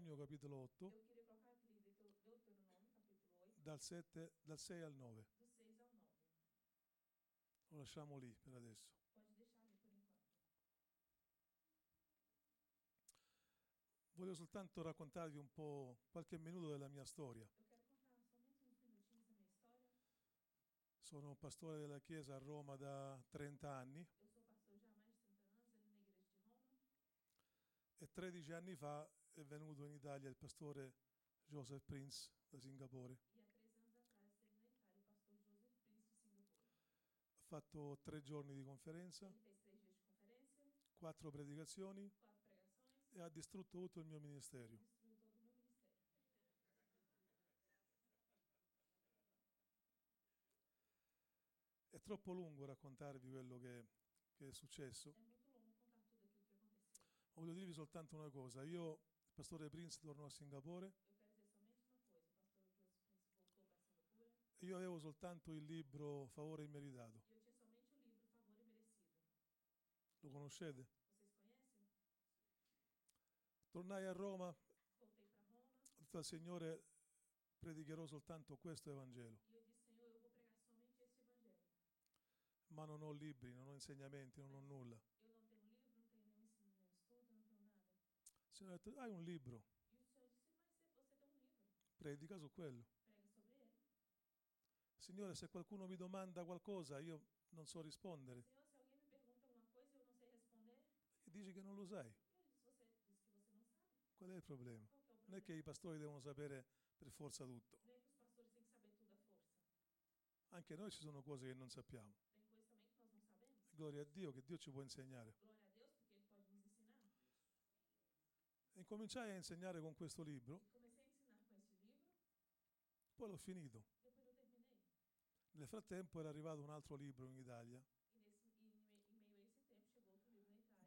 Deuteronomio capitolo 8, Eu queria colocar aqui em Deutero- Deuteronômio, capítulo 8, dal, 7 dal 6 al 9. do 6 ao 9. Lo lasciamo lì per adesso. Voglio soltanto raccontarvi un po' qualche minuto della mia storia. Sono pastore della Chiesa a Roma da 30 anni Eu sou pastor já há mais de 30 anos ali na igreja de Roma. e 13 anni fa è venuto in Italia il pastore Joseph Prince da Singapore. Ha fatto tre giorni di conferenza, quattro predicazioni e ha distrutto tutto il mio ministero. È troppo lungo raccontarvi quello che, che è successo. Voglio dirvi soltanto una cosa. Io, il pastore Prince, tornò a Singapore Eu quero dizer somente uma coisa. O pastor Joseph Prince voltou para Singapura e io avevo soltanto il libro Favore immeritato. e eu tinha somente o livro Favor Imerecido. Lo conoscete? Vocês conhecem? Tornai a Roma, Voltei para Roma ho detto al Signore, predicherò soltanto questo Evangelo, e eu disse, Senhor, eu vou pregar somente este evangelho. ma non ho libri, non ho insegnamenti, non ho nulla. Detto, hai un libro, E o Senhor disse, mas você tem um livro, predica su quello. sobre ele. Signore, se qualcuno mi domanda qualcosa, io non so rispondere. Senhor, se alguém me pergunta alguma coisa e eu não sei responder, E dici che non lo sai. ele disse, você disse que você não sabe. Qual è il problema? Qual que é o Non è che i pastori devono sapere per forza tutto. Não é que os pastores têm que saber tudo à força. Anche noi ci sono cose che non sappiamo. Tem coisas também que nós não sabemos. Gloria a Dio che Dio ci può insegnare. Glória a Deus, porque ele pode nos ensinar. E incominciai a insegnare con questo libro, poi l'ho finito. Nel frattempo era arrivato un altro libro in Italia,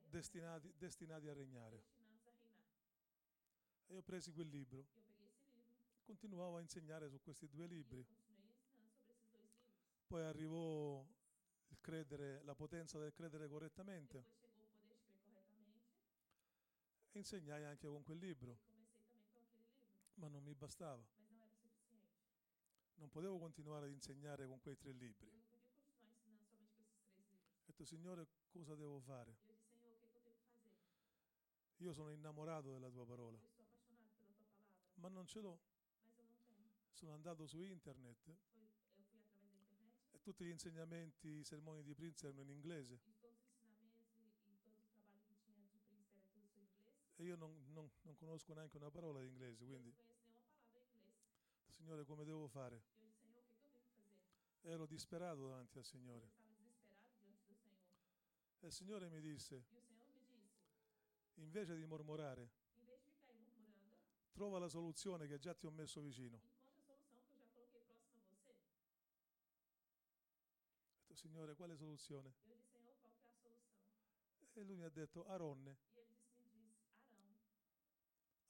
Destinati, destinati a regnare. E io presi quel libro, continuavo a insegnare su questi due libri. Poi arrivò il credere, la potenza del credere correttamente e insegnai anche con quel libro, ma non mi bastava. Non potevo continuare ad insegnare con quei tre libri. Ho detto, Signore, cosa devo fare? Io sono innamorato della tua parola, ma non ce l'ho. Sono andato su internet e tutti gli insegnamenti, i sermoni di Prince erano in inglese e todos os ensinamentos e, e todo o trabalho que tinha de príncipe era tudo em inglês. e io non, non- non conosco neanche una parola di inglese, quindi. Signore come devo fare? Ero disperato davanti al Signore e il Signore mi disse, invece di mormorare, trova la soluzione che già ti ho messo vicino. Ho detto, Signore, quale soluzione? E lui mi ha detto, Aronne. E ele disse, me disse, Arão.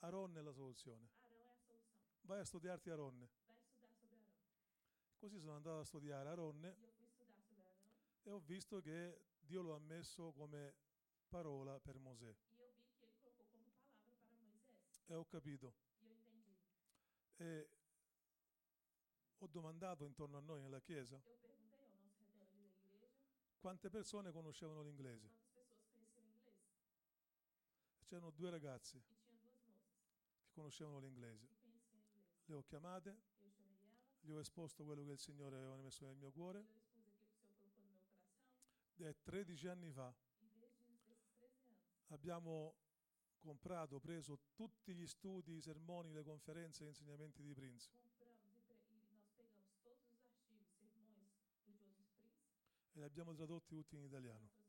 Aronne è la soluzione. Arão é a solução. Vai a studiarti Aronne. Vai estudar sobre Arão. Così sono andato a studiare Aronne E eu fui estudar sobre Arão. e ho visto che Dio lo ha messo come parola per Mosè. E eu vi que ele colocou como palavra para Moisés. E ho capito. E eu entendi. E ho domandato intorno a noi nella chiesa Eu perguntei ao nosso redor ali da igreja quante persone conoscevano l'inglese. quantas pessoas conheciam inglês. C'erano due ragazze E tinha duas moças che conoscevano l'inglese. Le ho chiamate, gli ho esposto quello che il Signore aveva messo nel mio cuore. E 13 anni fa desde esses 13 anos, abbiamo comprato, preso tutti gli studi, i sermoni, le conferenze e gli insegnamenti di Prince. E, li abbiamo tradotti tutti in italiano.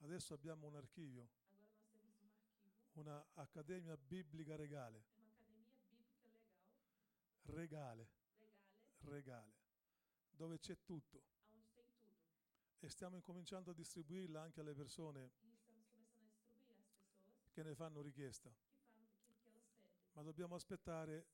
Adesso abbiamo un archivio, Agora nós temos um arquivo, una accademia biblica regale, uma academia bíblica legal, regale, legale, regale, dove c'è tutto. Tem tudo. e stiamo incominciando a distribuirla anche alle persone E estamos começando a distribuir às pessoas che ne fanno richiesta, que falam que, que elas pedem. ma dobbiamo aspettare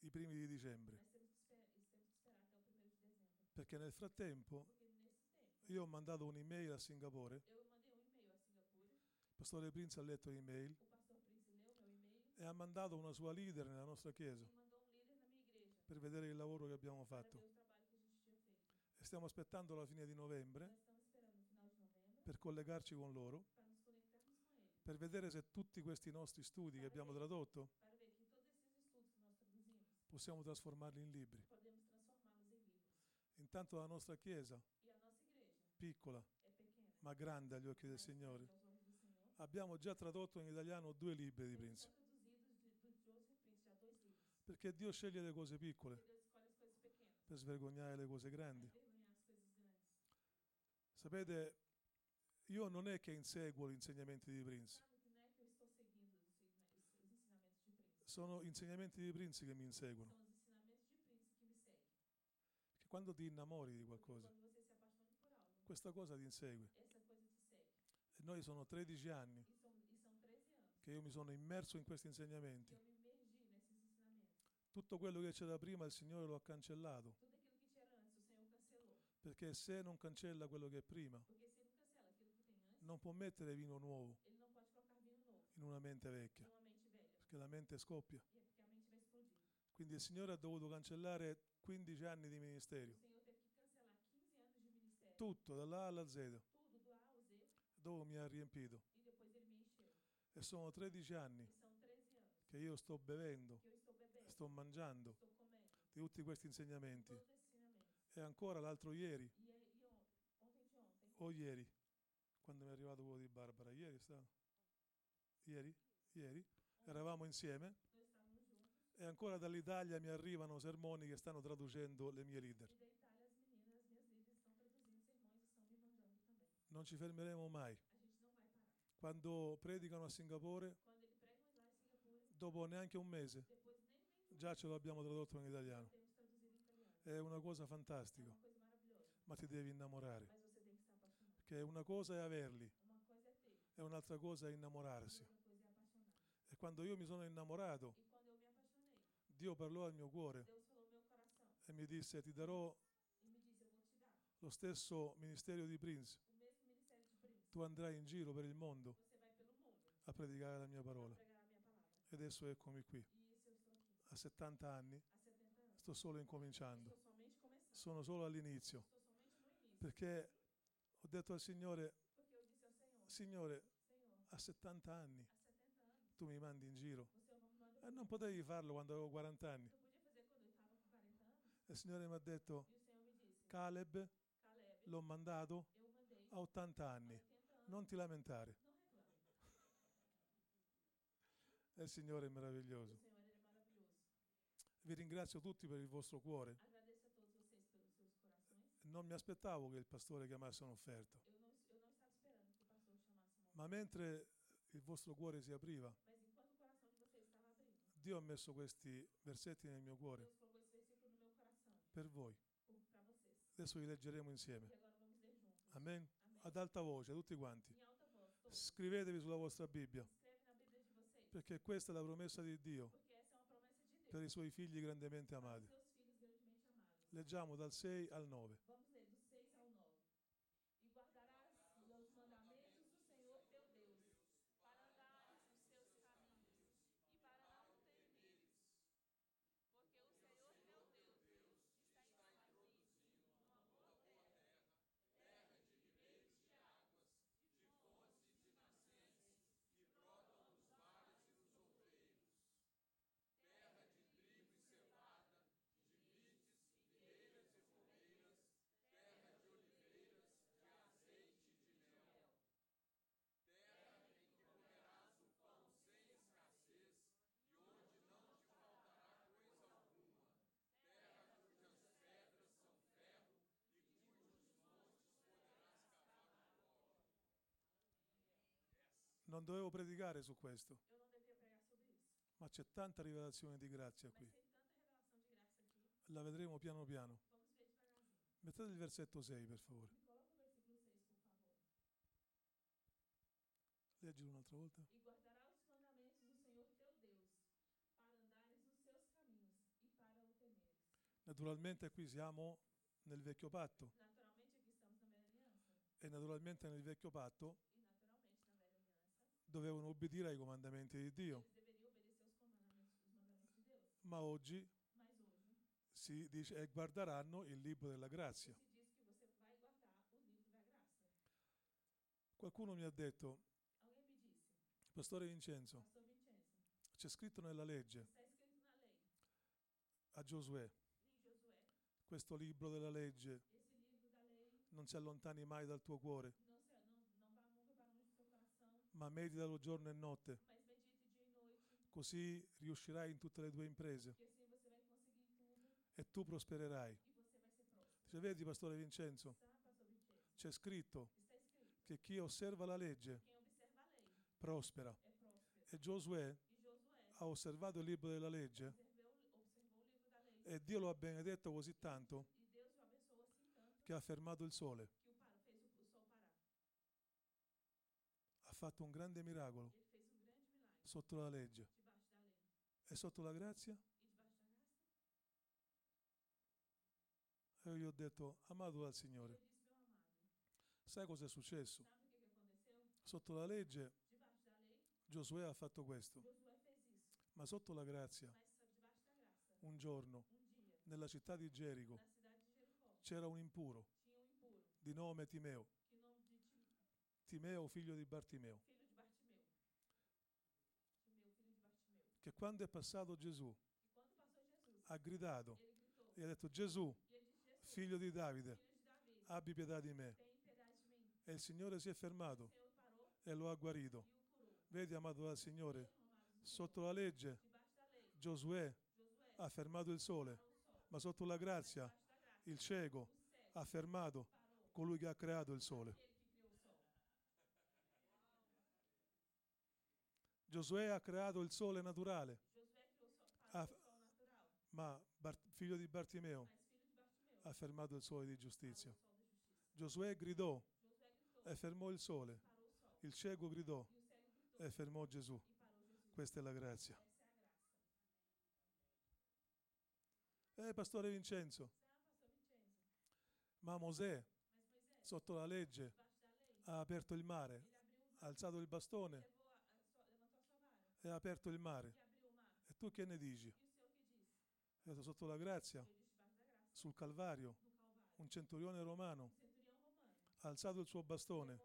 i primi di dicembre, Mas temos que, esper- temos que esperar até o 1 de dezembro. perché nel frattempo Porque nesse tempo, io ho mandato un'email a Singapore, eu mandei um e-mail a Singapura, il pastore Prince ha letto l'email o pastor Prince leu meu e-mail e ha mandato una sua leader nella nostra chiesa e mandou um líder na minha igreja per vedere il lavoro che abbiamo para fatto. ver o trabalho que a gente tinha feito. E stiamo aspettando la fine di novembre Nós estamos esperando o final de novembro per collegarci con loro, para nos conectarmos com ele, per vedere se tutti questi nostri studi che abbiamo tradotto para ver que todos esses estudos que nós traduzimos, possiamo trasformarli in libri. podemos transformá-los em livros. Intanto la nostra chiesa, E a nossa igreja piccola é pequena, ma grande agli occhi del Signore, abbiamo già tradotto in italiano due libri di Prince, perché Dio sceglie le cose piccole per svergognare le cose grandi. Sapete, io non è che inseguo gli insegnamenti di Prince, sono insegnamenti di Prince che mi inseguono. Che quando ti innamori di qualcosa, questa cosa ti insegue. essa coisa ti segue. E noi sono 13 anni são, são 13 anos che io mi sono immerso in questi que insegnamenti. Tutto quello che c'era prima il Signore lo ha cancellato, perché se non cancella quello che è prima, non può mettere vino nuovo in una mente vecchia, perché la mente scoppia. Quindi il Signore ha dovuto cancellare 15 anni di ministero, Senhor teve que cancelar 15 anos de ministério. tutto dalla alla Z, Tudo, do A ao Z, dove mi ha riempito. e sono 13 anni são 13 anos che io sto bevendo, sto mangiando di tutti questi insegnamenti. E ancora l'altro ieri, o ieri, quando mi è arrivato quello di Barbara, ieri è stato? Ieri? Ieri? Eravamo insieme e ancora dall'Italia mi arrivano sermoni che stanno traducendo le mie leader. Non ci fermeremo mai. Quando predicano a Singapore, dopo neanche un mese, già ce lo abbiamo tradotto in italiano. È una cosa fantastica, ma ti devi innamorare. Perché una cosa è averli e un'altra cosa è innamorarsi. E quando io mi sono innamorato, Dio parlò al mio cuore e mi disse ti darò lo stesso ministero di Prince. o mesmo ministério de Prince. Tu andrai in giro per il mondo a predicare la mia parola. E adesso eccomi qui. A 70 anni Há 70 anos. sto solo incominciando. Sono solo all'inizio. Perché ho detto al Signore, Signore, a 70 anni há 70 anos, tu mi mandi in giro. E non potevi farlo quando avevo 40 anni. Eu podia fazer quando eu estava com 40 anos. E il Signore mi ha detto, Caleb, l'ho mandato a 80 há anni. 80 anos. Non ti lamentare. Il Signore è meraviglioso. Vi ringrazio tutti per il vostro cuore. Non mi aspettavo che il pastore chiamasse un'offerta. Ma mentre il vostro cuore si apriva, Dio ha messo questi versetti nel mio cuore per voi. vocês. Adesso li leggeremo insieme. Amen. Ad alta voce, tutti quanti. Scrivetevi sulla vostra Bibbia, perché questa è la promessa di Dio per i suoi figli grandemente amati. Leggiamo dal 6 al 9. Vamos ler do 6 ao 9. E guardarás os mandamentos do Senhor teu Deus, para andares nos seus caminhos e para não temeres. Porque o Senhor teu Deus está introduzindo uma boa terra, terra de ribeiros de águas, de fontes e de nascentes, que brotam nos vales e nos outreiros. Terra de trigo e cevada, de vides, figueiras e romeiras, terra de oliveiras, de azeite e de mel. Terra em que comerás o pão sem escassez e onde não te faltará coisa alguma. Terra cujas pedras são ferro e cujos montes poderás cavar agora. Non dovevo predicare su questo, ma c'è tanta rivelazione di grazia qui. La vedremo piano piano. Mettete il versetto 6, per favore. Me coloca o versículo 6, por favor. Leggilo un'altra volta. E guardará os mandamentos do Senhor teu Deus, para andares nos seus caminhos e para o temeres. Naturalmente qui siamo nel vecchio patto Naturalmente na velha aliança. e naturalmente nel vecchio patto E naturalmente na velha aliança, dovevano obbedire ai comandamenti di Dio. Deus. Ma oggi si dice e guarderanno il libro della grazia. Qualcuno mi ha detto, Pastore Vincenzo, c'è scritto nella legge a Giosuè, questo libro della legge non si allontani mai dal tuo cuore, não, se, não, não vá nunca para longe do seu coração, ma meditalo giorno e notte, mas medite dia e noite, così riuscirai in tutte le tue imprese que assim você vai conseguir em tudo e tu prospererai. e você vai ser próspero. Dice, vedi, Pastore Vincenzo, Pastor c'è scritto Está escrito, che chi osserva la legge quem observa a lei prospera. é próspero. E Giosuè E Josué ha osservato il libro della legge observou, observou o livro da lei e Dio lo ha benedetto così tanto e Deus o abençoou assim tanto che ha fermato il sole. que o parou, fez o, o sol parar. Ha fatto un grande miracolo sotto la legge. E sotto la grazia? E io gli ho detto, amato dal Signore, sai cosa è successo? Sotto la legge Giosuè ha fatto questo, ma sotto la grazia, un giorno, nella città di Gerico, c'era un impuro, di nome Timeo, que o nome de Tim- Timeo figlio di Bartimeo, filho de Bartimeu. Timeu, filho de Bartimeu. che quando è passato Gesù ha gridato e ha detto Gesù, figlio di Davide, abbi pietà di me. E il Signore si è fermato e lo ha guarito. Vedi, amato dal Signore, sotto la legge Giosuè ha fermato il sole, sol. ma sotto la grazia il cieco ha fermato colui che ha creato il sole. Aquele que criou o sol. Giosuè ha creato il sole naturale, o sol, parou Ah, ma figlio di Bartimeo. Ha fermato il sole di giustizia. giustizia. Giosuè gridò e fermò il sole. Il cieco gridò E fermò Gesù. Questa è la grazia. Eh, Pastore Vincenzo, Vincenzo? ma Mosè, sotto la legge, ha aperto il mare, ha alzato il bastone levou a, a sua, levantou a e ha aperto il mare. e tu che ne dici? O Senhor que disse? Ha detto, sotto la grazia, sul Calvario, un centurione romano ha alzato il suo bastone,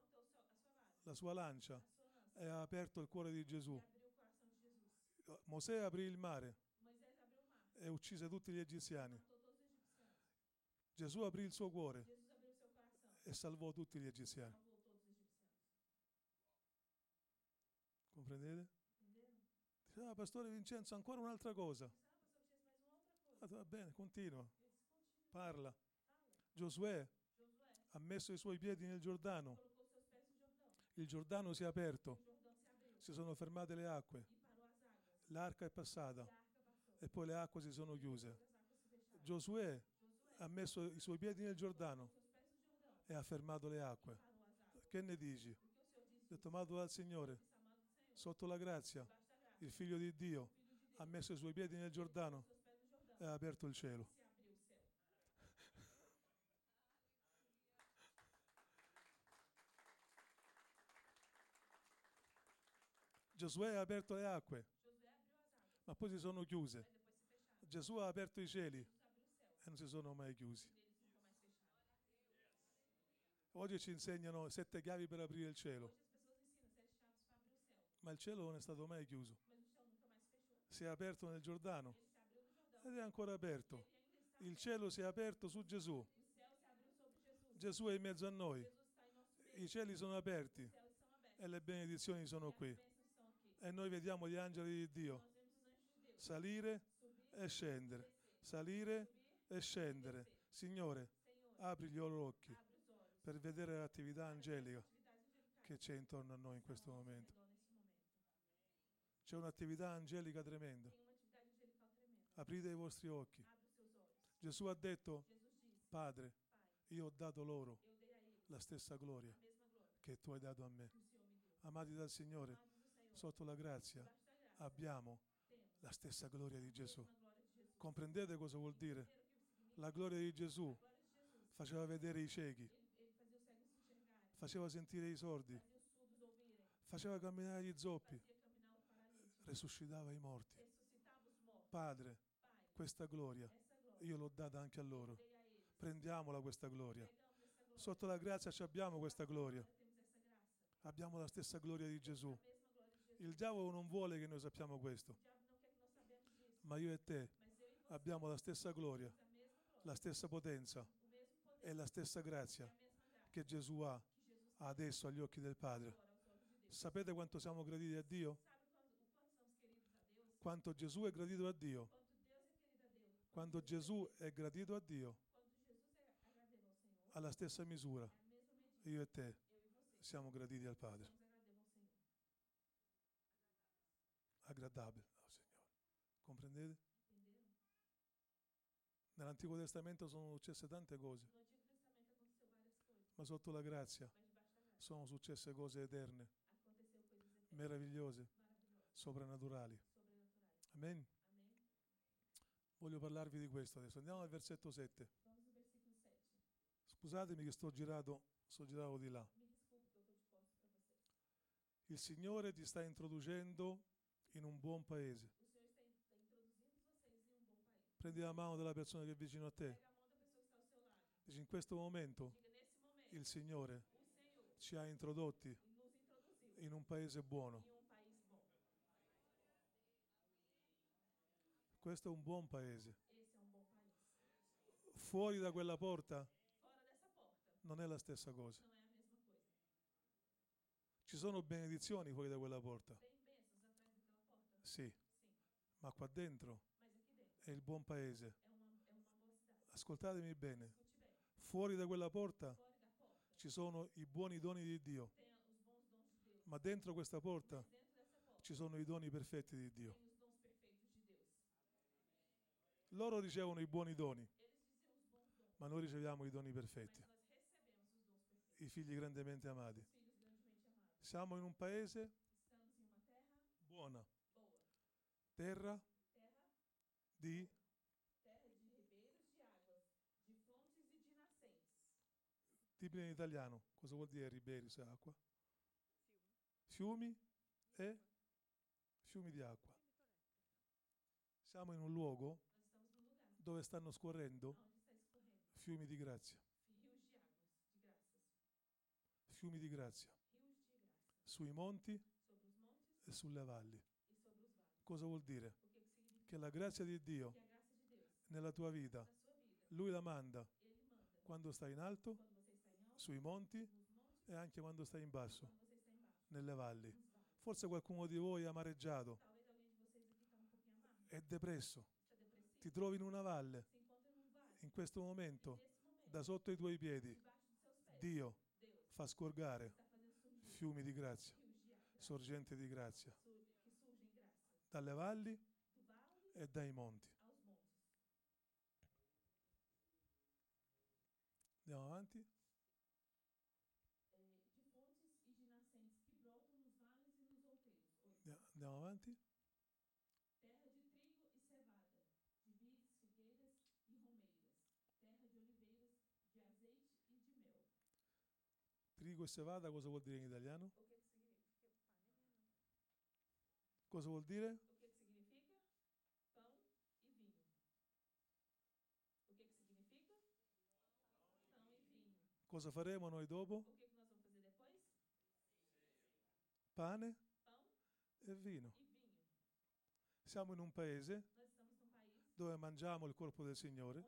la sua lancia, e ha aperto il cuore di Gesù. Mosè aprì il mare e uccise tutti gli egiziani. Gesù aprì il suo cuore e salvò tutti gli egiziani. Comprendete? Ah, Pastore Vincenzo, ancora un'altra cosa. Ah, va bene, continua, parla. Giosuè ha messo i suoi piedi nel Giordano, il Giordano si è aperto, si sono fermate le acque, l'arca è passata e poi le acque si sono chiuse. Giosuè ha messo i suoi piedi nel Giordano e ha fermato le acque. Che ne dici? Ho detto, amato dal Signore, sotto la grazia, il figlio di Dio ha messo i suoi piedi nel Giordano e ha aperto il cielo. Giosuè ha aperto le acque, ma poi si sono chiuse. Gesù ha aperto i cieli e non si sono mai chiusi. Oggi ci insegnano sette chiavi per aprire il cielo, ma il cielo non è stato mai chiuso. Si è aperto nel Giordano ed è ancora aperto. Il cielo si è aperto su Gesù. Gesù è in mezzo a noi. I cieli sono aperti e le benedizioni sono qui. E noi vediamo gli angeli di Dio salire e scendere, salire e scendere. Signore, apri gli occhi per vedere l'attività angelica che c'è intorno a noi in que questo momento. C'è un'attività angelica tremenda. Aprite i vostri occhi. Gesù ha detto, Padre, io ho dato loro la stessa gloria che tu hai dato a me. Amati dal Signore, sotto la grazia abbiamo la stessa gloria di Gesù. Comprendete cosa vuol dire? La gloria di Gesù faceva vedere i ciechi, faceva sentire i sordi, faceva camminare gli zoppi, resuscitava i morti. Padre, questa gloria io l'ho data anche a loro. Prendiamola questa gloria. Sotto la grazia ci abbiamo questa gloria. Abbiamo la stessa gloria di Gesù. Il diavolo non vuole che noi sappiamo questo, ma io e te abbiamo la stessa gloria, la stessa potenza e la stessa grazia che Gesù ha adesso agli occhi del Padre. Sapete quanto siamo graditi a Dio? Sabe quando, o quanto somos queridos a Deus? Quanto Gesù è gradito a Dio? Quando Gesù è gradito a Dio, alla stessa misura, io e te siamo graditi al Padre. Agradabile al Signore. Comprendete? Nell'Antico Testamento sono successe tante cose, ma sotto la grazia sono successe cose eterne, meravigliose, soprannaturali. Amen. Voglio parlarvi di questo adesso. Andiamo al versetto 7. Vamos ao versículo 7. Scusatemi che sto girato, sto girato di là. Il Signore ti sta introducendo in un buon paese. Prendi la mano della persona che è vicino a te. Dici, in questo momento il Signore ci ha introdotti in un paese buono. em um país bom. Questo è un buon paese. Fuori da quella porta? Non è la stessa cosa. Ci sono benedizioni fuori da quella porta. Sì, ma qua dentro è il buon paese. Ascoltatemi bene. Fuori da quella porta ci sono i buoni doni di Dio, ma dentro questa porta ci sono i doni perfetti di Dio. tem os dons perfeitos de Deus. Loro ricevono i buoni doni, ma noi riceviamo i doni perfetti, i figli grandemente amati. Siamo in un paese buona, terra di. Dimmi in italiano, cosa vuol dire riberi se acqua? Fiumi e fiumi di acqua. Siamo in un luogo Nós estamos num lugar dove stanno scorrendo? Fiumi di grazia, fiumi di grazia, sui monti e sulle valli. Cosa vuol dire? Che la grazia di Dio nella tua vita, Lui la manda quando stai in alto, sui monti e anche quando stai in basso, nelle valli. Forse qualcuno di voi è amareggiato, è depresso, ti trovi in una valle, in questo momento, da sotto i tuoi piedi, Dio fa surgir fiumi di grazia, sorgenti di grazia, dalle valli e dai monti. Andiamo avanti. eh, de fontes e de nascentes que brotam nos vales e nos outeiros. Oito. Andia- Andiamo avanti. Terra de trigo e cevada, de vides, figueiras e romeiras. Terra de oliveiras, de azeite e de mel. E cevada cosa vuol dire in italiano? Cosa vuol dire? Cosa faremo noi dopo? Pane e vino. Siamo in un paese dove mangiamo il corpo del Signore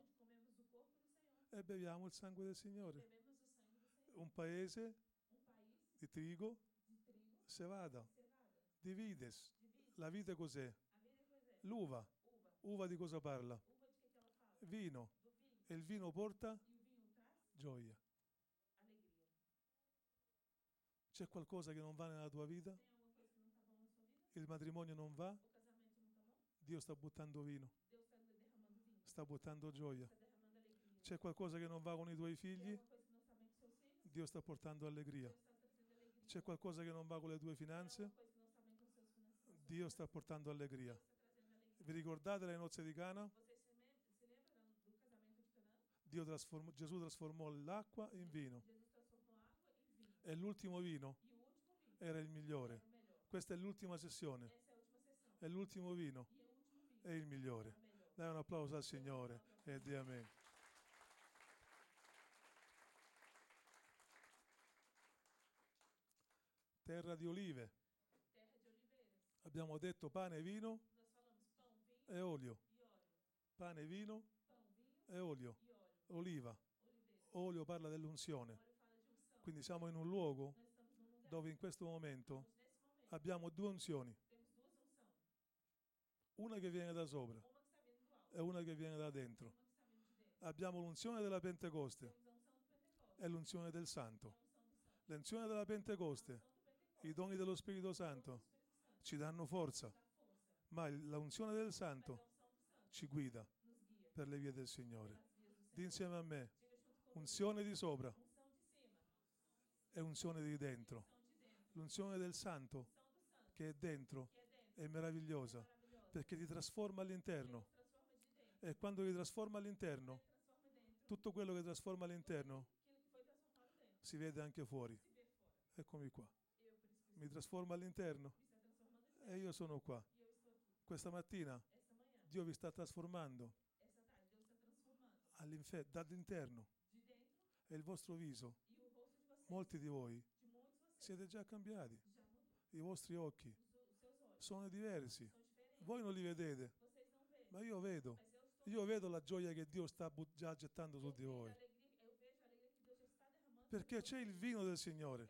e beviamo il sangue del Signore. bebemos o sangue do Senhor. Un paese di trigo, trigo cevada, cevada, di vides. de vide. La vite cos'è? L'uva. Uva. Di cosa parla? Vino. E il vino porta gioia. C'è qualcosa che non va nella tua vita? Il matrimonio non va? Dio sta buttando vino, sta buttando gioia. C'è qualcosa che non va con i tuoi figli? Dio sta portando allegria. C'è qualcosa che non va con le tue finanze? Dio sta portando allegria. Vi ricordate le nozze di Cana? Dio trasformò- Gesù trasformò l'acqua in vino e l'ultimo vino E era il migliore. Questa è l'ultima sessione, è l'ultimo vino, E è il migliore. Dai un applauso al Signore e di amen. Terra di olive. Terra oliveiras. Abbiamo detto pane e vino pão, vinho e olio. e. Pane, vino Pão, vinho e olio. e óleo. Oliva. Oliveira. Olio parla dell'unzione. Quindi siamo in un luogo dove in questo momento abbiamo due unzioni. Una che viene da sopra e una che viene da dentro. Abbiamo l'unzione della Pentecoste e l'unzione del E Santo. L'unzione della Pentecoste. I doni dello Spirito Santo ci danno forza, ma l'unzione del Santo ci guida per le vie del Signore. Senhor. insieme a me, unzione di sopra e unzione di dentro. L'unzione del Santo che è dentro è meravigliosa perché ti trasforma all'interno e quando ti trasforma all'interno, tutto quello che trasforma all'interno si vede anche fuori. Eccomi qua. Mi trasforma all'interno e io sono qua. Questa mattina. Dio vi sta trasformando dall'interno e il vostro viso, molti di voi, siete già cambiati. I vostri occhi sono diversi. Voi non li vedete, ma io vedo. Io vedo la gioia che Dio sta già gettando su di voi. Perché c'è il vino del Signore, Porque tem o vinho do Senhor.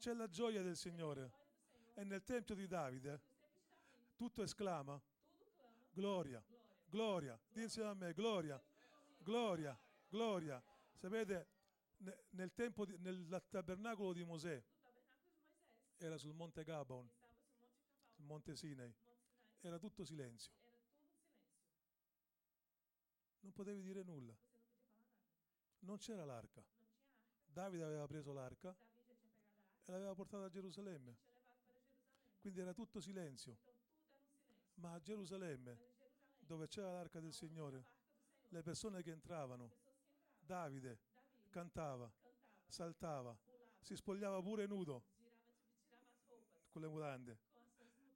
C'è la gioia del Signore. E nel Tempio di Davide tutto esclama gloria, gloria. Dì insieme a me, gloria, gloria, gloria. Sapete, ne- nel, tempo di- nel tabernacolo di Mosè era sul monte Gabon, sul monte Sinai, era tutto silenzio, non potevi dire nulla, non c'era l'arca. Davide aveva preso l'arca e l'aveva portata a Gerusalemme, quindi era tutto silenzio. Ma a Gerusalemme, dove c'era l'arca del Signore, le persone che entravano, Davide Davi cantava, saltava, si spogliava pure nudo con le mutande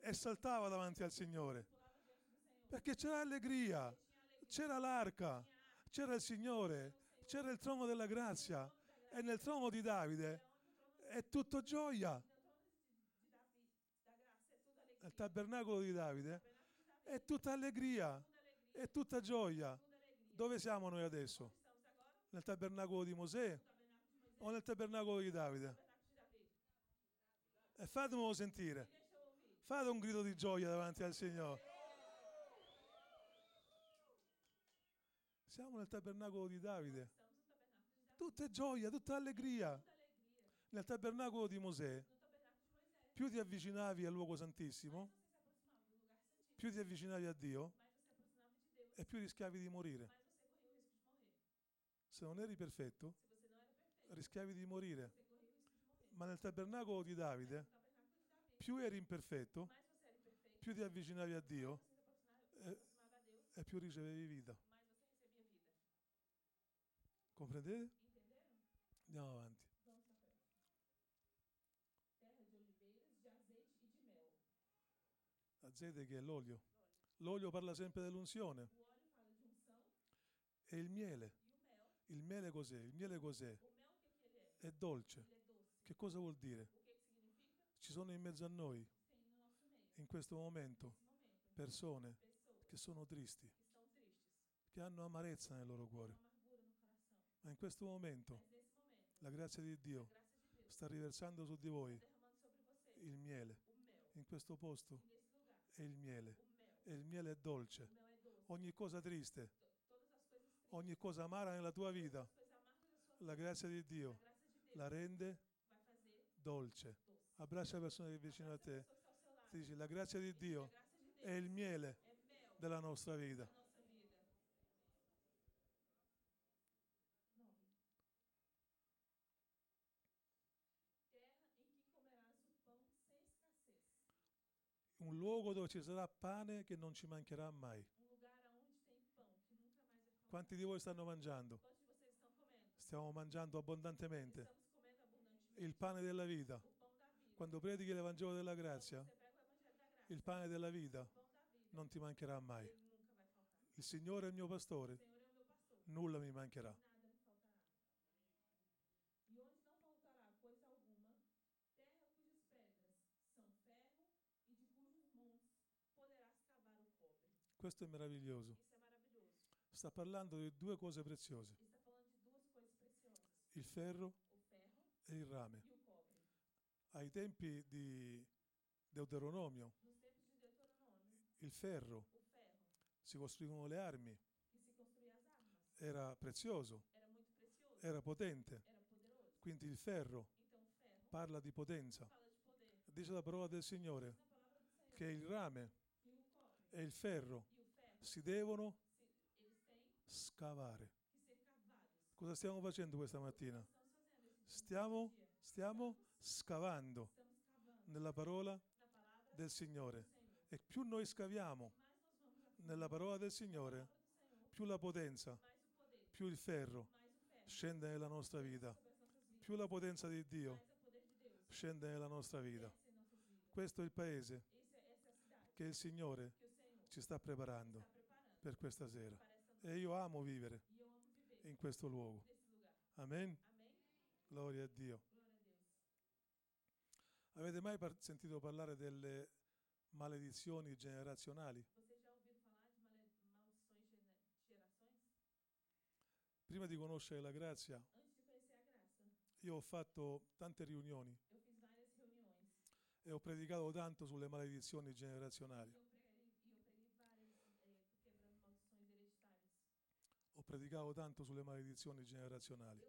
e saltava davanti al Signore perché c'era allegria, c'era l'arca, c'era il Signore, c'era il trono della grazia e nel trono di Davide è tutto gioia. Nel tabernacolo di Davide Davi, è tutta allegria, è tutta gioia. Dove siamo noi adesso? Nel tabernacolo di Mosè o nel tabernacolo di Davide? E fatemelo sentire. Fate un grido di gioia davanti al Signore. Siamo nel tabernacolo di Davide. Tutta gioia, tutta allegria. Nel tabernacolo di Mosè, più ti avvicinavi al luogo santissimo, più ti avvicinavi a Dio e più rischiavi di morire. Se non eri perfetto, rischiavi di morire. Ma nel tabernacolo di Davide, più eri imperfetto, più ti avvicinavi a Dio Deus, e più ricevevi vita. Comprendete? Andiamo avanti. Vamos na frente. Terra de oliveiras, de azeite e de mel. Azzete che è l'olio. L'olio parla sempre dell'unzione. E il miele. Il miele cos'è? Il miele cos'è? È dolce. Che cosa vuol dire? Ci sono in mezzo a noi, in questo momento, persone che sono tristi, che hanno amarezza nel loro cuore. Ma in questo momento la grazia di Dio sta riversando su di voi il miele. In questo posto E il miele. E il miele è dolce. Ogni cosa triste, ogni cosa amara nella tua vita, la grazia di Dio la rende dolce. Abbraccia la persona che è vicino a te. Ti dici, la grazia di Dio è il miele della nostra vita. da nossa vida. Nove. Terra em que comerás o pão sem escassez. Un luogo dove ci sarà pane che non ci mancherà mai. Quanti di voi stanno mangiando? Stiamo mangiando abbondantemente il pane della vita. Quando predichi l'Evangelo della grazia, il pane della vita non ti mancherà mai. Il Signore è il mio pastore, nulla mi mancherà. nada me faltará. E onde não faltará coisa alguma, terra cujas pedras são ferro e de cujos montes poderás cavar o cobre. Questo è meraviglioso. Sta parlando di due cose preziose, il ferro e il rame. Ai tempi di Deuteronomio, il ferro, si costruivano le armi, era prezioso, era potente. Quindi il ferro parla di potenza. Dice la parola del Signore che il rame e il ferro, si devono scavare. Cosa stiamo facendo questa mattina? Stiamo, stiamo scavando nella parola del Signore. E più noi scaviamo nella parola del Signore, più la potenza, più il ferro scende nella nostra vita, più la potenza di Dio scende nella nostra vita. Questo è il paese che il Signore ci sta preparando per questa sera. E io amo vivere in questo luogo. Amen. Gloria a Dio. Avete mai par- sentito parlare delle maledizioni generazionali? Prima di conoscere la grazia, io ho fatto tante riunioni e ho predicato tanto sulle maledizioni generazionali. E eu preguei, e eu preguei várias, eh, quebrando maldições hereditárias. Ho predicato tanto sulle maledizioni generazionali,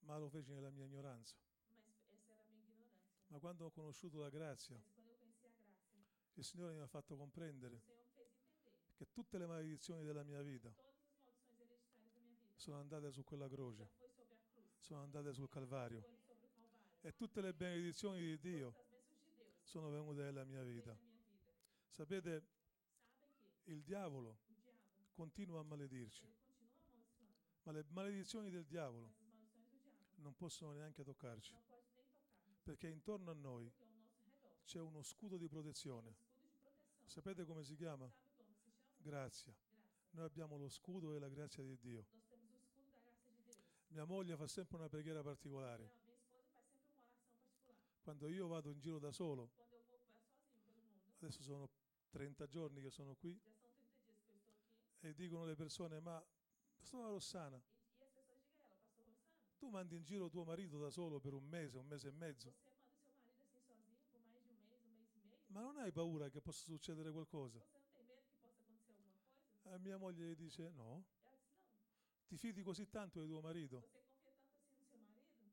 ma lo feci nella mia ignoranza. Ma quando ho conosciuto la grazia, il Signore mi ha fatto comprendere che tutte le maledizioni della mia vita sono andate su quella croce, sono andate sul Calvario. E tutte le benedizioni di Dio sono venute nella mia vita. Sapete, il diavolo continua a amaldiçoando. ma le maledizioni del diavolo non possono neanche toccarci, perché intorno a noi c'è uno scudo di protezione. Sapete come si chiama? Grazia. Noi abbiamo lo scudo e la grazia di Dio. Mia moglie fa sempre una preghiera particolare. Quando io vado in giro da solo, adesso sono 30 giorni che sono qui, e dicono le persone, ma Pastora Rossana, as pessoas digam a ela, Pastor Rossano, tu mandi in giro tuo marito da solo per un mese, un mese e mezzo, ma non hai paura che possa succedere qualcosa? E mia moglie gli dice, no, ti fidi così tanto di tuo marito?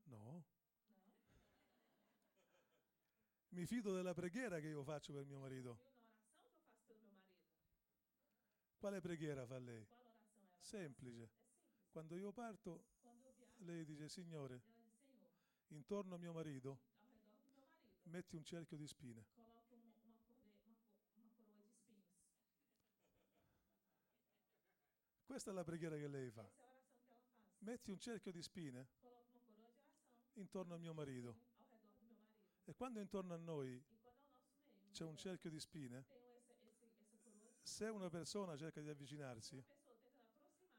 No. Mi fido della preghiera che io faccio per mio marito. Viu na oração que eu faço pelo meu marido? Quale preghiera fa lei? Semplice. Quando io parto, lei dice, Signore, intorno a mio marito marido, metti un cerchio di spine. Questa è la preghiera che lei fa. Metti un cerchio di spine intorno a mio marito. marido. E quando intorno a noi c'è un cerchio di spine, se una persona cerca di avvicinarsi,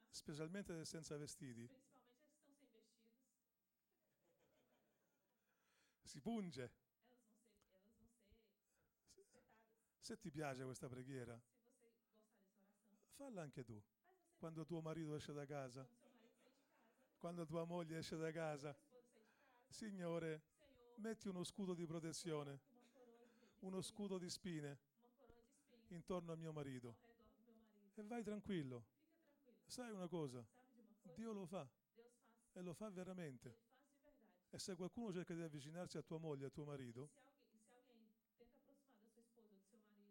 specialmente se senza vestiti, si punge. Se ti piace questa preghiera, falla anche tu. você Quando tuo marito esce da casa, quando tua moglie esce da casa, Signore, metti uno scudo di protezione, uno scudo di spine uma coroa de espinhos intorno a mio marito. E vai tranquillo. Sai una cosa? Dio lo fa. E lo fa veramente. E se qualcuno cerca di avvicinarsi a tua moglie a tuo marito,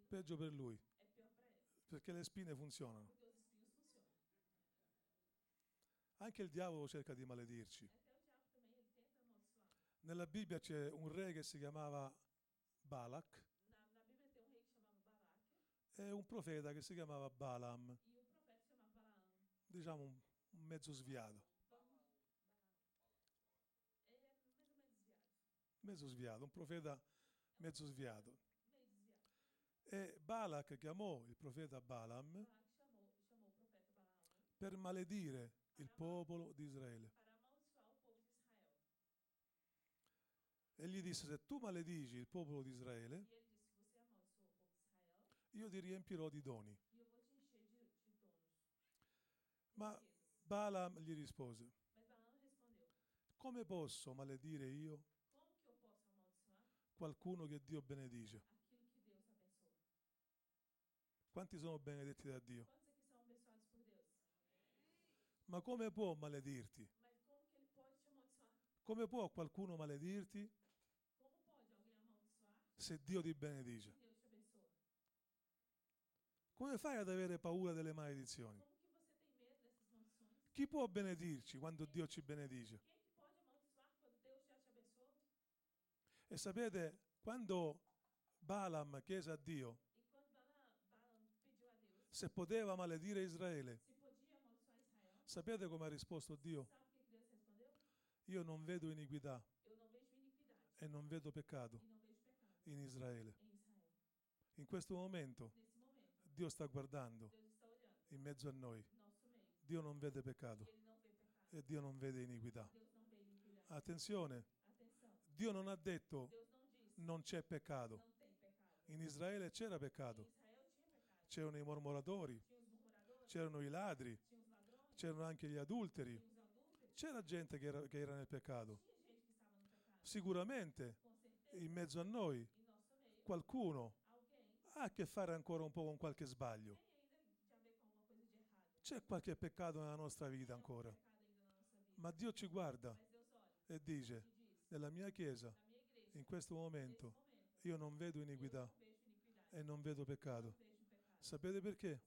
peggio per lui, perché le spine funzionano. Anche il diavolo cerca di maledirci. Nella Bibbia c'è un re che si chiamava Balak Na, na Bíblia tem um rei que chamava Balaque e un profeta che si chiamava Balaam, diciamo un, un mezzo sviato. Mezzo sviato, un profeta mezzo sviato. E Balak chiamò il profeta Balaam per maledire il popolo di Israele. E gli disse, se tu maledici il popolo di Israele, E ele disse: Você amaldiçoou o povo de Israel io ti riempirò di doni. Ma riquezas." Balaam gli rispose, come posso maledire io qualcuno che Dio benedice? Quanti sono benedetti da Dio? Ma come può maledirti? Come può qualcuno maledirti se Dio ti benedice? Come fai ad avere paura delle maledizioni? Chi può benedirci quando Dio ci benedice? E sapete, quando Balaam chiese a Dio se poteva maledire Israele, sapete come ha risposto Dio? Io non vedo iniquità e non vedo peccato in Israele. In questo momento, Dio sta guardando in mezzo a noi. Dio non vede peccato e Dio non vede iniquità. Attenzione, Dio non ha detto non c'è peccato. In Israele c'era peccato. C'erano i mormoratori, c'erano i ladri, c'erano anche gli adulteri. C'era gente che era, che era nel peccato. Sicuramente in mezzo a noi qualcuno ha a che fare ancora un po' con qualche sbaglio. C'è qualche peccato nella nostra vita ancora. Ma Dio ci guarda e dice, nella mia chiesa, in questo momento, io non vedo iniquità e non vedo peccato. Sapete perché?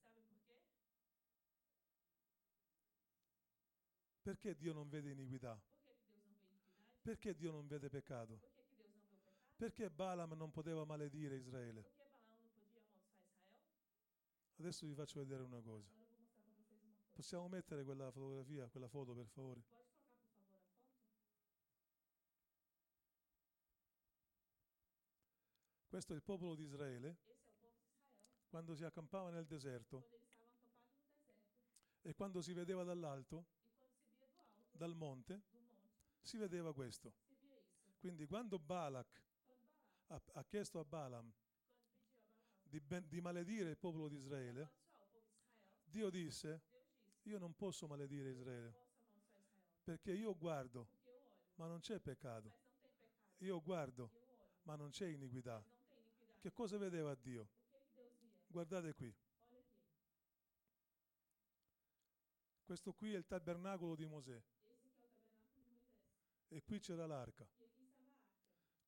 Perché Dio non vede iniquità? Perché Dio non vede peccato? Perché Balaam non poteva maledire Israele? Por que Balaão não podia amaldiçoar Israel? Adesso vi faccio vedere una cosa. Possiamo mettere quella fotografia, quella foto per favore? Questo è il popolo di Israele quando si accampava nel deserto e quando si vedeva dall'alto, dal monte, si vedeva questo. Quindi quando Balak ha chiesto a Balaam quando pediu a Balaão di, ben- di maledire il popolo di Israele, Dio disse, io non posso maledire Israele perché io guardo, ma non c'è peccato. Io guardo, ma non c'è iniquità. Che cosa vedeva Dio? Guardate qui. Questo qui è il tabernacolo di Mosè e qui c'era l'arca.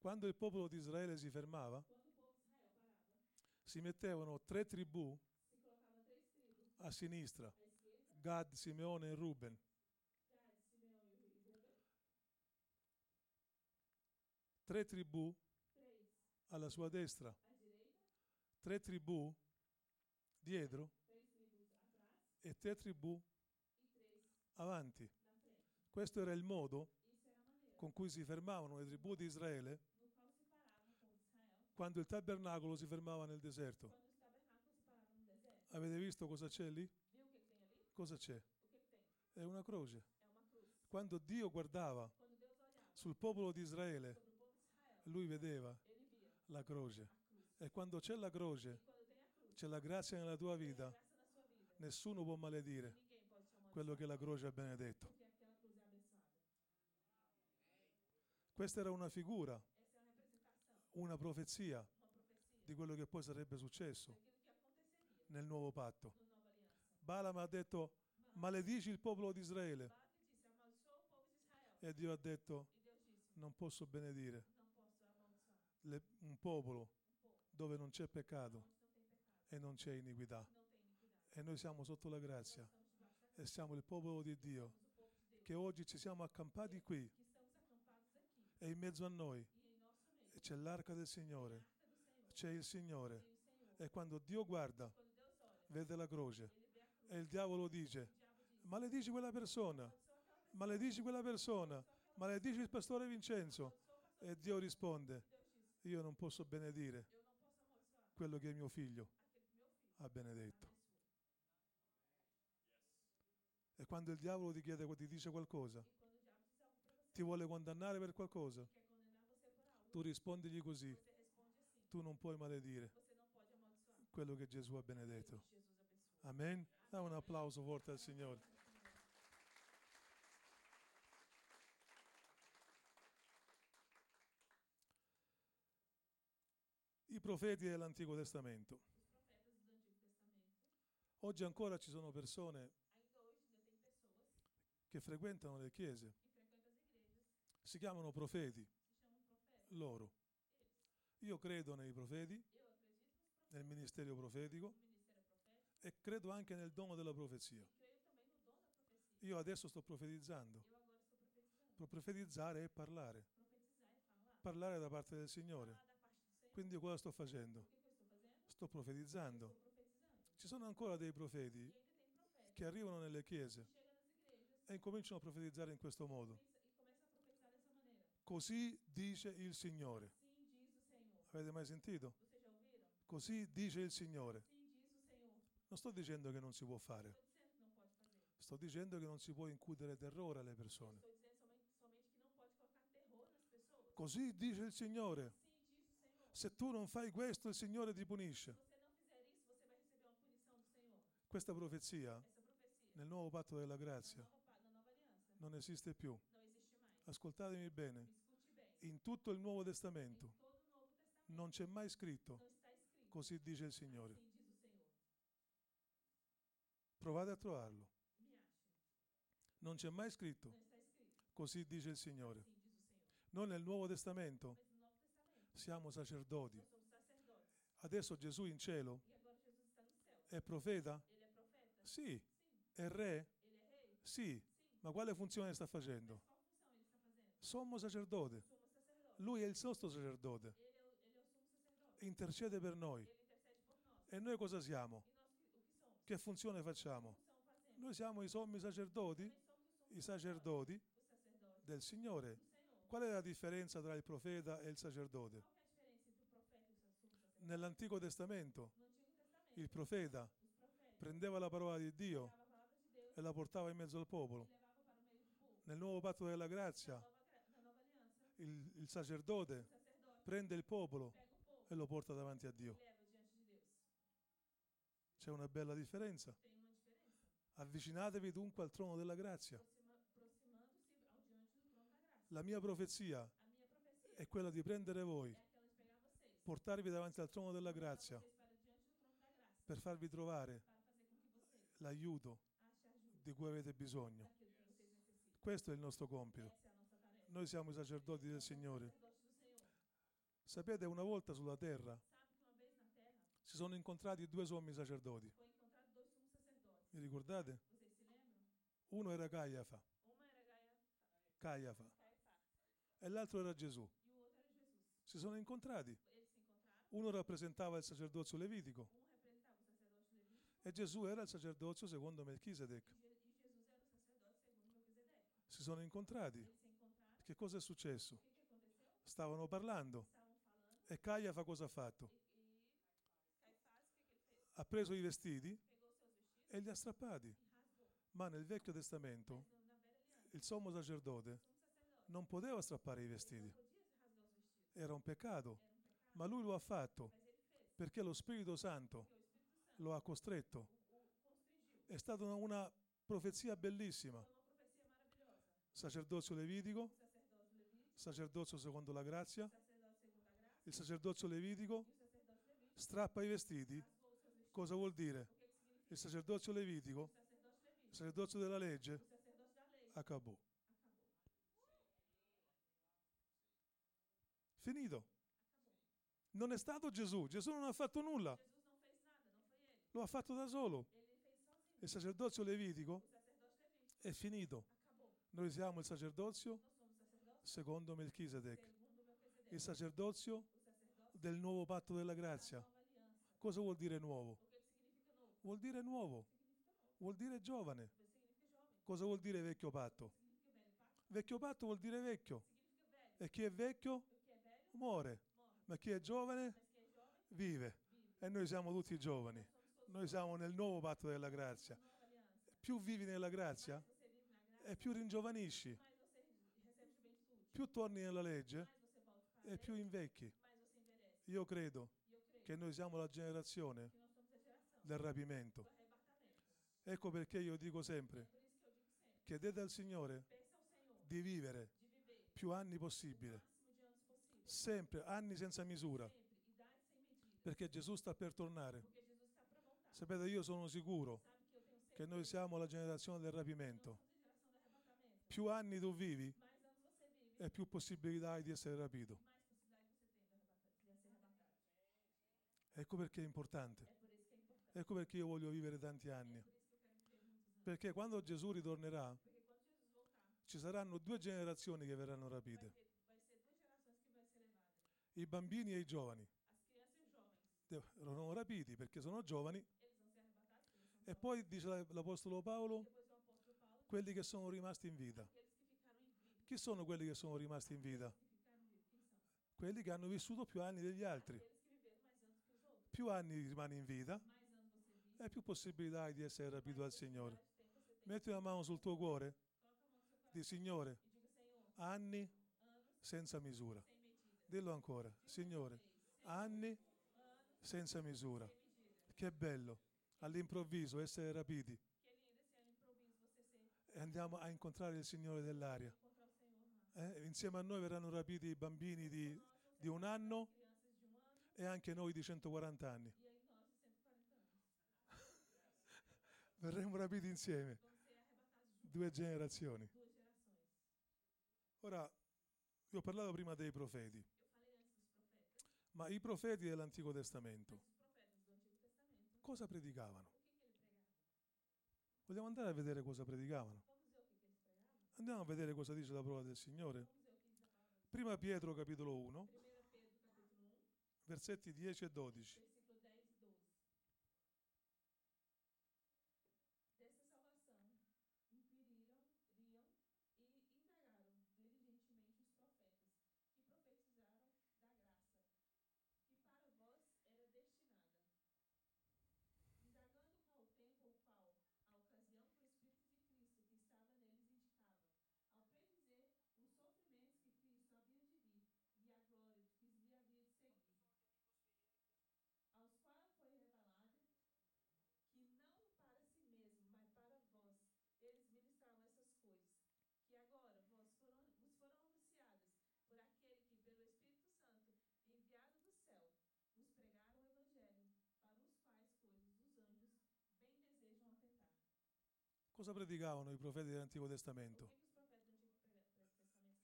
Quando il popolo di Israele si fermava, Quando o povo de Israel parava, si mettevano tre tribù a sinistra, Gad, Simeone e Ruben, tre tribù alla sua destra, tre tribù dietro e tre tribù avanti. Questo era il modo con cui si fermavano le tribù di Israele no qual se parava o povo de Israel quando il tabernacolo si fermava nel deserto. Avete visto cosa c'è lì? Cosa c'è? È una croce. Quando Dio guardava sul popolo di Israele, lui vedeva la croce. E quando c'è la croce, c'è la grazia nella tua vita, nessuno può maledire quello che la croce ha benedetto. Questa era una figura, Essa é uma representação, una profezia di quello che poi sarebbe successo nel nuovo patto. Balaam ha detto, maledici il popolo di Israele. E Dio ha detto, non posso benedire un popolo dove non c'è peccato e non c'è iniquità. E noi siamo sotto la grazia e siamo il popolo di Dio, che oggi ci siamo accampati qui e in mezzo a noi E em nosso meio, c'è l'arca del Signore, c'è il Signore. E quando Dio guarda, vede la croce e il diavolo dice, maledici quella persona, maledici quella persona, maledici il pastore Vincenzo. E Dio risponde, io non posso benedire quello che mio figlio ha benedetto. E quando il diavolo ti chiede, ti dice qualcosa, ti vuole condannare per qualcosa, quer condenar você por algo, tu rispondigli così, tu non puoi maledire quello che Gesù ha benedetto. Amen. Dà un applauso forte al Signore. I profeti dell'Antico Testamento. Oggi ancora ci sono persone che frequentano le chiese, si chiamano profeti. Loro. Io credo nei profeti, nel ministero profetico e credo anche nel dono della profezia. Io adesso sto profetizzando. Profetizzare è parlare, parlare da parte del Signore. Quindi cosa sto facendo? Sto profetizzando. Ci sono ancora dei profeti che arrivano nelle chiese e incominciano a profetizzare in questo modo. Così dice il Signore. Avete mai sentito? Così dice il Signore. Non sto dicendo che non si può fare, sto dicendo che non si può incudere terrore alle persone. Così dice il Signore. Se tu non fai questo, il Signore ti punisce. Questa profezia nel nuovo patto della grazia non esiste più. Ascoltatemi bene, in tutto il Nuovo Testamento non c'è mai scritto così dice il Signore. Provate a trovarlo. Non c'è mai scritto così dice il Signore. Noi nel Nuovo Testamento siamo sacerdoti. Adesso Gesù in cielo è profeta? Sì. È re? Sì. Ma quale funzione sta facendo? qual função ele está fazendo? Sommo sacerdote. Lui è il nostro sacerdote. Intercede per noi. E noi cosa siamo? Che funzione facciamo? Noi siamo i sommi sacerdoti, i sacerdoti del Signore. Qual è la differenza tra il profeta e il sacerdote? Nell'Antico Testamento il profeta prendeva la parola di Dio e la portava in mezzo al popolo. Nel nuovo patto della grazia il, il sacerdote prende il popolo e lo porta davanti a Dio. C'è una bella differenza. Avvicinatevi dunque al trono della grazia. La mia profezia è quella di prendere voi, portarvi davanti al trono della grazia per farvi trovare l'aiuto di cui avete bisogno. Questo è il nostro compito. Noi siamo i sacerdoti del Signore. Sapete, una volta sulla terra si sono incontrati due sommi sacerdoti. Vi ricordate? Uno era Caiafa, Caiafa, e l'altro era Gesù. Si sono incontrati. Uno rappresentava il sacerdozio levitico e Gesù era il sacerdozio secondo Melchisedec. Si sono incontrati. Che cosa è successo? Stavano parlando e Caiafa cosa ha fatto? Ha preso i vestiti e li ha strappati. Ma nel Vecchio Testamento il sommo sacerdote non poteva strappare i vestiti. Era un peccato. Ma lui lo ha fatto perché lo Spirito Santo lo ha costretto. È stata una, una profezia bellissima. Sacerdozio levitico, sacerdozio secondo la grazia. Il sacerdozio levitico strappa i vestiti. Cosa vuol dire? Il sacerdozio levitico, il sacerdozio della legge, acabò. Finito. Non è stato Gesù. Gesù non ha fatto nulla. Lo ha fatto da solo. Il sacerdozio levitico è finito. Noi siamo il sacerdozio secondo Melchisedec, il sacerdozio del nuovo patto della grazia. Cosa vuol dire nuovo? Vuol dire nuovo, vuol dire giovane. Cosa vuol dire vecchio patto? Vecchio patto vuol dire vecchio. E chi è vecchio muore. Ma chi è giovane vive. E noi siamo tutti giovani. Noi siamo nel nuovo patto della grazia. Più vivi nella grazia e più ringiovanisci. Più torni nella legge e più invecchi. Io credo che noi siamo la generazione del rapimento. arrebatamento. Ecco perché io dico sempre, chiedete al Signore di vivere più anni possibile, sempre, anni senza misura, perché Gesù sta per tornare. Sapete, io sono sicuro che noi siamo la generazione del rapimento. Più anni tu vivi E più possibilità hai di essere rapito. possibilidade arrebatado. Ecco perché è importante. Ecco perché io voglio vivere tanti É anni. Perché quando Gesù ritornerà, ci saranno due generazioni che verranno rapite, i bambini e i giovani. Erano rapiti perché sono giovani e poi, dice la- l'Apostolo Paolo, quelli che sono rimasti in vita. aqueles que ficaram em vida. Chi sono quelli che sono rimasti in vita? Quelli che hanno vissuto più anni degli altri. Più anni rimani in vita e più possibilità hai di essere rapito dal Signore. Metti la mano sul tuo cuore, di Signore, anni senza misura. Dillo ancora, Signore, anni senza misura. Che bello, all'improvviso essere rapiti e andiamo a incontrare il Signore dell'aria. encontrar o Senhor lá. Eh, Insieme a noi verranno rapiti i bambini di, di un anno e anche noi di 140 anni. aí nós de 140 anos. Verremo rapiti insieme, due generazioni. Ora, vi ho parlato prima dei profeti, ma i profeti dell'Antico Testamento cosa predicavano? Vogliamo andare a vedere cosa predicavano? Vamos ver o que, que eles pregavam? Andiamo a vedere cosa dice la parola del Signore. Prima Pietro capitolo 1, 1 Pedro capítulo 1, versetti 10 e 12. versículo 10 e 12. Dessa salvação inquiriram, riam e indagaram diligentemente os profetas que profetizaram da graça que para vós era destinada. Indagando qual o tempo ou qual a ocasião que o Espírito de Cristo que estava neles indicava, ao predizer os sofrimentos que Cristo havia de vir e a glória que lhe havia de seguir aos quais foi revelado que não para si mesmo, mas para vós, eles ministravam essas coisas, que agora vós foram, vos foram anunciadas por aquele que, pelo Espírito Santo, enviado do céu, vos pregaram o Evangelho, para os quais coisas os anjos bem desejam atentar. Cosa predicavano i profeti dell'Antico Testamento?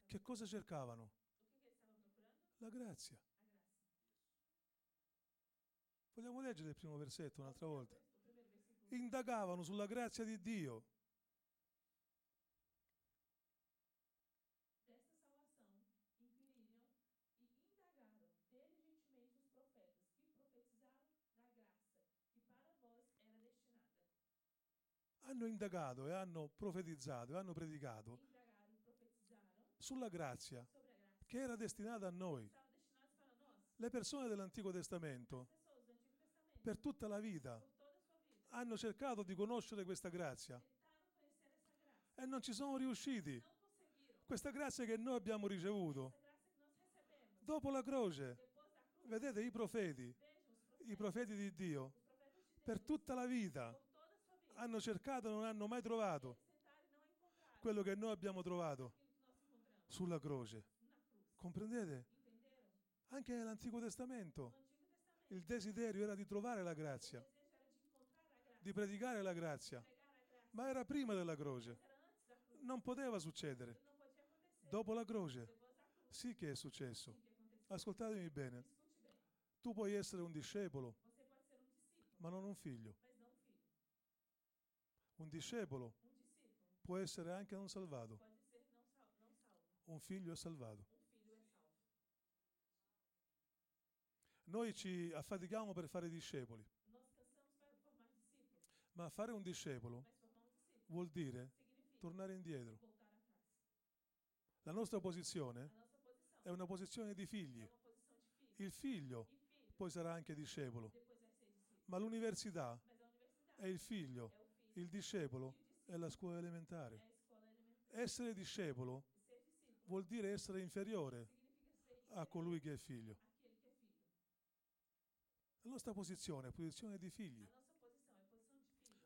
Che cosa cercavano? La grazia. Vogliamo leggere il primo versetto un'altra volta? Indagavano sulla grazia di Dio. Desta salvação inquiriram e indagaram diligentemente os profetas que profetizaram da graça que para vós era destinada. Hanno indagato e hanno profetizzato e hanno predicato sulla grazia che era destinata a noi. Le persone dell'Antico Testamento, per tutta la vita, hanno cercato di conoscere questa grazia e non ci sono riusciti. Questa grazia che noi abbiamo ricevuto dopo la croce. Vedete i profeti, i profeti di Dio, per tutta la vita hanno cercato non hanno mai trovato quello che noi abbiamo trovato sulla croce. Comprendete? Anche nell'Antico Testamento il desiderio era di trovare la grazia, di predicare la grazia, ma era prima della croce. Non poteva succedere. Dopo la croce sì che è successo. Ascoltatemi bene, tu puoi essere un discepolo, ma non un figlio. mas não um filho. Un discepolo può essere anche non salvato, un figlio è salvato. Noi ci affatichiamo per fare discepoli, ma fare un discepolo vuol dire tornare indietro. La nostra posizione è una posizione di figli. Il figlio poi sarà anche discepolo, ma l'università è il figlio. Il discepolo è la scuola elementare. Essere discepolo vuol dire essere inferiore a colui che è figlio. La nostra posizione è posizione di figli.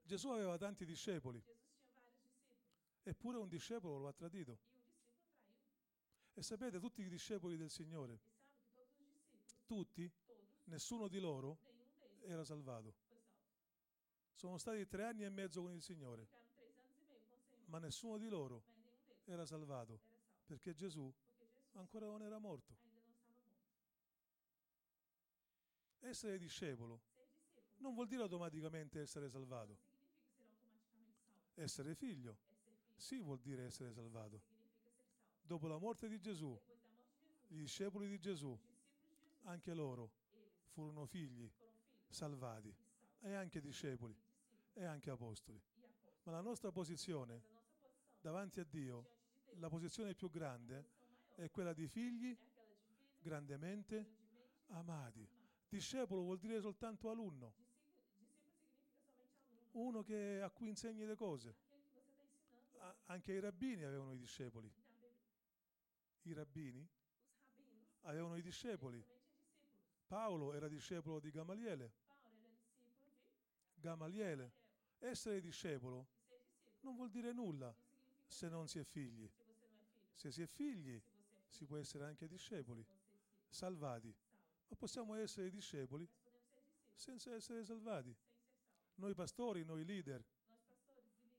Gesù aveva tanti discepoli, eppure un discepolo lo ha tradito. e sapete, tutti i discepoli del Signore, tutti, nessuno di loro era salvato. Sono stati tre anni e mezzo con il Signore, ma nessuno di loro era salvato, perché Gesù ancora non era morto. Essere discepolo non vuol dire automaticamente essere salvato. Essere figlio, sì, vuol dire essere salvato. Dopo la morte di Gesù, Depois da morte de Jesus, i discepoli di Gesù, anche loro, furono figli, salvati, e anche discepoli, E anche apostoli. Ma la nostra posizione davanti a Dio, la posizione più grande, è quella di figli grandemente amati. Discepolo vuol dire soltanto alunno, uno che, a cui insegni le cose. A- anche i rabbini avevano i discepoli. I rabbini avevano i discepoli. Paolo era discepolo di Gamaliele. Gamaliele. Essere discepolo non vuol dire nulla se non si è figli. se si è figli, si può essere anche discepoli, salvati. Ma possiamo essere discepoli senza essere salvati. Noi pastori, noi leader,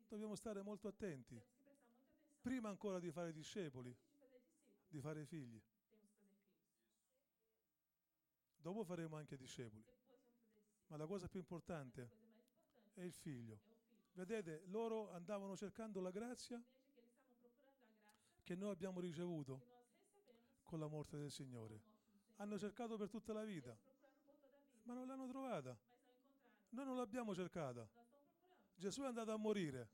dobbiamo stare molto attenti. Prima ancora di fare discepoli, di fare figli. Dopo faremo anche discepoli. Ma la cosa più importante è il figlio. Vedete, loro andavano cercando la grazia che noi abbiamo ricevuto con la morte del Signore. Hanno cercato per tutta la vita, ma non l'hanno trovata. Noi non l'abbiamo cercata. Gesù è andato a morire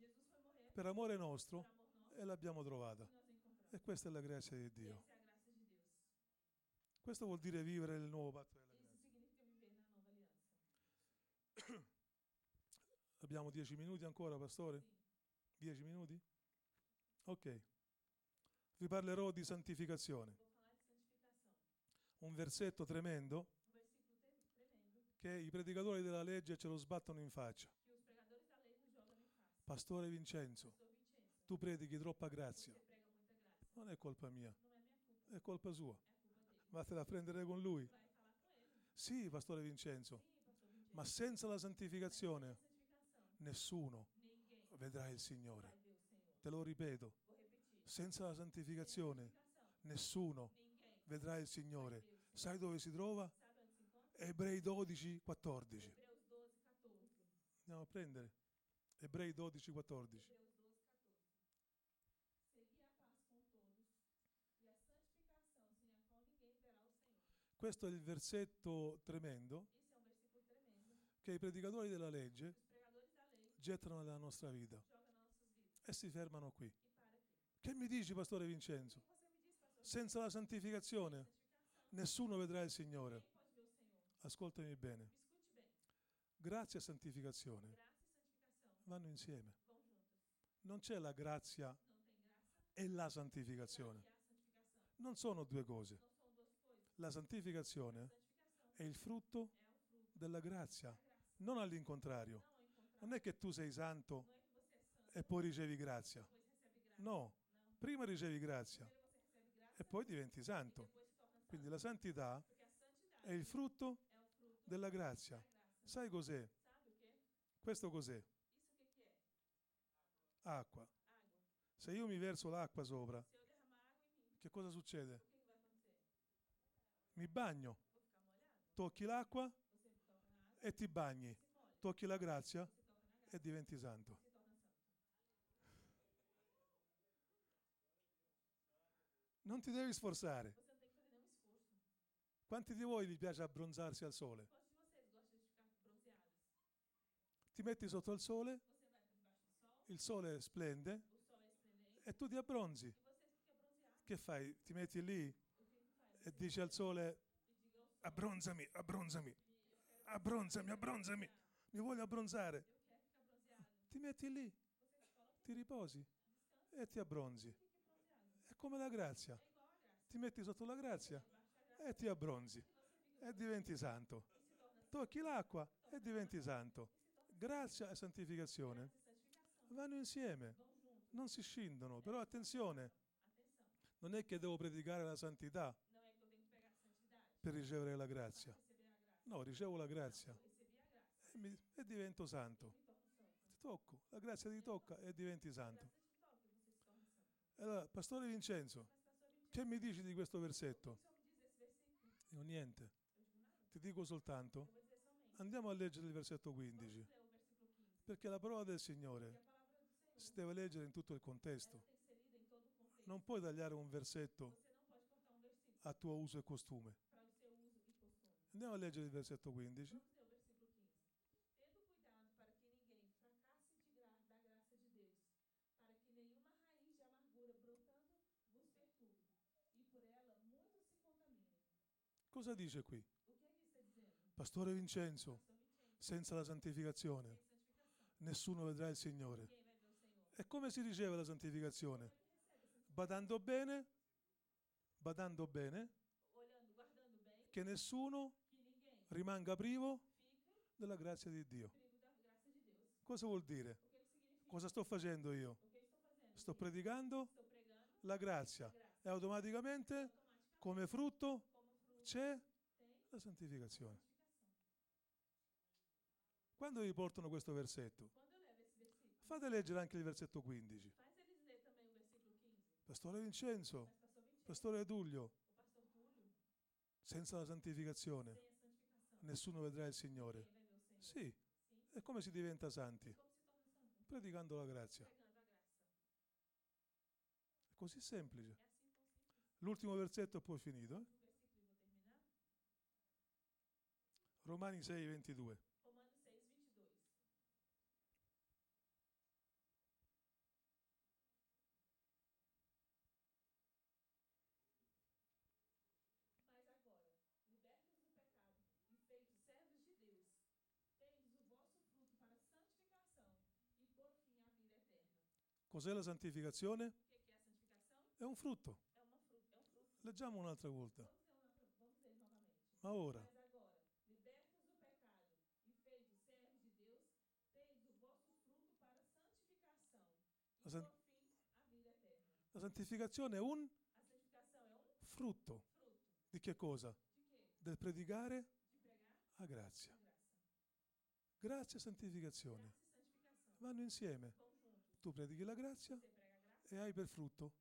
per amore nostro e l'abbiamo trovata. e. E questa è la grazia di E Dio. Questo vuol dire vivere il nuovo patto Abbiamo dieci minuti ancora, pastore? Dieci minuti? Ok. Vi parlerò di santificazione. Un versetto tremendo che i predicatori della legge ce lo sbattono in faccia. Pastore Vincenzo, tu predichi troppa grazia. Non è colpa mia, è colpa sua. Vattene a prendere con lui. Sì, Pastore Vincenzo, ma senza la santificazione nessuno vedrà il Signore. Te lo ripeto, senza la santificazione nessuno vedrà il Signore. Sai dove si trova? Ebrei 12, 14. Hebreus 12, 14. Andiamo a prendere. Ebrei 12, 14. Hebreus 12, 14. Segui a paz com todos e a santificação, sem a qual ninguém verá o Senhor. Questo è il versetto tremendo. che i predicatori della legge Os pregadores da lei gettano nella nostra vita e si fermano qui. Che mi dici, Pastore Vincenzo? Senza la santificazione nessuno vedrà il Signore. Ascoltami bene. Grazia e santificazione vanno insieme. Non c'è la grazia e la santificazione. Non sono due cose. La santificazione è il frutto della grazia, non all'incontrario. Non è che tu sei santo e poi ricevi grazia. No, prima ricevi grazia e poi diventi santo. Quindi la santità è il frutto della grazia. Sai cos'è? Questo cos'è? Acqua. Se io mi verso l'acqua sopra, che cosa succede? Mi bagno, tocchi l'acqua e ti bagni, tocchi la grazia e diventi santo. Non ti devi sforzare. Quanti di voi vi piace abbronzarsi al sole? Ti metti sotto il sole, il sole splende e tu ti abbronzi. Che fai? Ti metti lì e dici al sole abbronzami, abbronzami, "Me- eu quero, abbronzami, abbronzami, mi voglio abbronzare. eu quero ficar bronzeado. Ti metti lì, ti riposi e ti abbronzi. È come la grazia. Ti metti sotto la grazia e ti abbronzi e diventi santo. Tocchi l'acqua e diventi santo. Grazia e santificazione vanno insieme, non si scindono. Però attenzione, non è che devo predicare la santità per ricevere la grazia. No, ricevo la grazia e, mi- e divento santo. Ti tocco, la grazia ti tocca e diventi santo. Allora, Pastore Vincenzo, che mi dici di questo versetto? Io niente, ti dico soltanto, andiamo a leggere il versetto 15, Vamos ler o versículo 15. perché la parola del Signore si deve leggere in tutto il contesto. Non puoi tagliare un versetto a tuo uso e costume. Andiamo a leggere il versetto 15. Vamos ler o versículo 15. Tendo cuidado para que ninguém fracasse de gra da graça de Deus, para que nenhuma raiz de amargura brotando vos perturbe, e por ela muitos se contaminem. Cosa dice qui? Pastore Vincenzo, senza la santificazione nessuno vedrà il Signore. E come si riceve la santificazione? Badando bene, badando bene, che nessuno rimanga privo della grazia di Dio. Cosa vuol dire? Cosa sto facendo io? Sto predicando la grazia e automaticamente come frutto c'è la santificazione. Quando vi portano questo versetto? Fate leggere anche il versetto 15. faz eles ler também o versículo 15. Pastore Vincenzo, Pastore Tullio, senza la santificazione nessuno vedrà il Signore. Sì, e come si diventa santi? Predicando la grazia. È così semplice. L'ultimo versetto e poi finito. eh? O versículo, e vou terminar. Romani 6, 22. Romanos 6, 22. Mas agora, libertos do pecado e feitos servos de Deus, tendes o vosso fruto para santificação e por fim a vida eterna. Cos'è la santificazione? É a santificação? È un frutto. É, uma fru é um fruto. Leggiamo un'altra volta. Ma ora, Mas agora, libertos do pecado e feitos servos de Deus, tendes o vosso fruto para a santificação e La san- por fim a vida eterna. La santificazione è un frutto. Di che cosa? Del predicare a grazia. Grazia e santificazione vanno insieme. Tu predichi la grazia e hai per frutto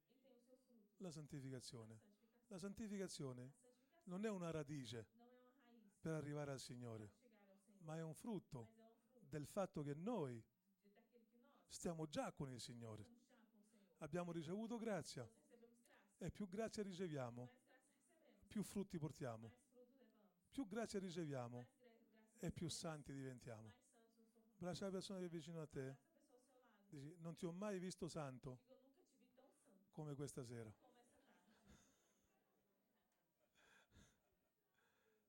la santificazione. La santificazione non è una radice per arrivare al Signore, ma è un frutto del fatto che noi stiamo già con il Signore. estamos já com o Senhor. Abbiamo ricevuto grazia e più grazia riceviamo, più frutti portiamo. Più grazia riceviamo e più santi diventiamo. Braccia la persona che è vicino a te, dici, non ti ho mai visto santo come questa sera.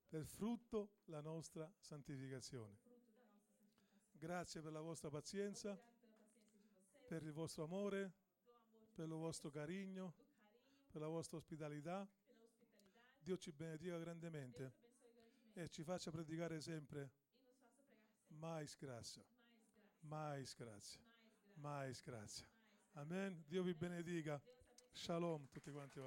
Per frutto la nostra santificazione. Grazie per la vostra pazienza, per il vostro amore, per il vostro carigno, per la vostra ospitalità. Dio ci benedica grandemente e ci faccia predicare sempre Mais graça. mais grazia. Mais graça. Amen. Dio vi benedica. Shalom tutti quanti.